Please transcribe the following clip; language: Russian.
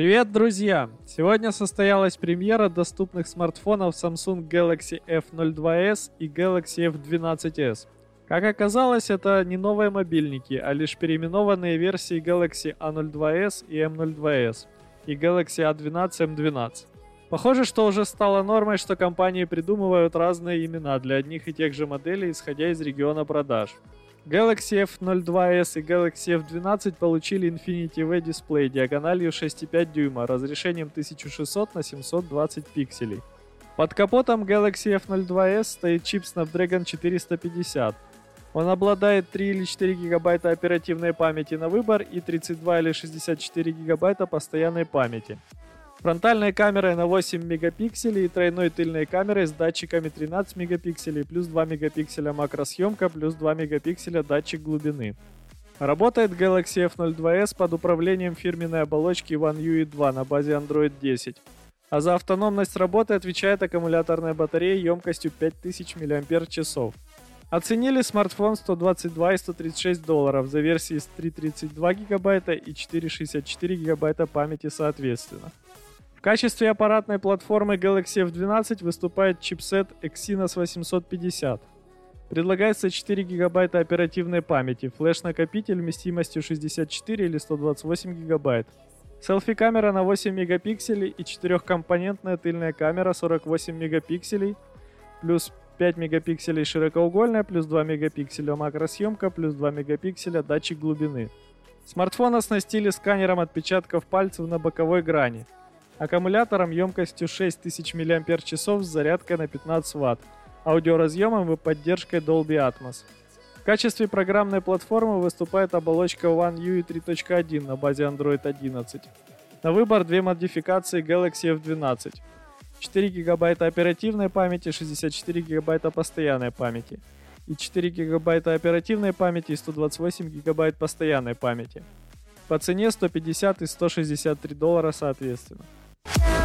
Привет, друзья! Сегодня состоялась премьера доступных смартфонов Samsung Galaxy F02s и Galaxy F12s. Как оказалось, это не новые мобильники, а лишь переименованные версии Galaxy A02s и M02s и Galaxy A12 M12. Похоже, что уже стало нормой, что компании придумывают разные имена для одних и тех же моделей, исходя из региона продаж. Galaxy F02s и Galaxy F12 получили Infinity V дисплей диагональю 6,5 дюйма, разрешением 1600 на 720 пикселей. Под капотом Galaxy F02s стоит чип Snapdragon 450. Он обладает 3 или 4 гигабайта оперативной памяти на выбор и 32 или 64 гигабайта постоянной памяти. Фронтальной камерой на 8 мегапикселей и тройной тыльной камерой с датчиками 13 мегапикселей плюс 2 мегапикселя макросъемка плюс 2 мегапикселя датчик глубины. Работает Galaxy F02s под управлением фирменной оболочки One UI 2 на базе Android 10. А за автономность работы отвечает аккумуляторная батарея емкостью 5000 мАч. Оценили смартфон 122 и 136 долларов за версии с 332 гигабайта и 464 гигабайта памяти соответственно. В качестве аппаратной платформы Galaxy F12 выступает чипсет Exynos 850. Предлагается 4 гигабайта оперативной памяти, флеш-накопитель вместимостью 64 или 128 гигабайт. Селфи-камера на 8 мегапикселей и 4-компонентная тыльная камера 48 мегапикселей, плюс 5 мегапикселей широкоугольная, плюс 2 мегапикселя макросъемка, плюс 2 мегапикселя датчик глубины. Смартфон оснастили сканером отпечатков пальцев на боковой грани – аккумулятором емкостью 6000 мАч с зарядкой на 15 Вт, аудиоразъемом и поддержкой Dolby Atmos. В качестве программной платформы выступает оболочка One UI 3.1 на базе Android 11. На выбор две модификации Galaxy F12. 4 гигабайта оперативной памяти, 64 гигабайта постоянной памяти и 4 гигабайта оперативной памяти и 128 гигабайт постоянной памяти. По цене 150 и 163 доллара соответственно. Yeah.